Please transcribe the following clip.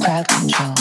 Crowd control.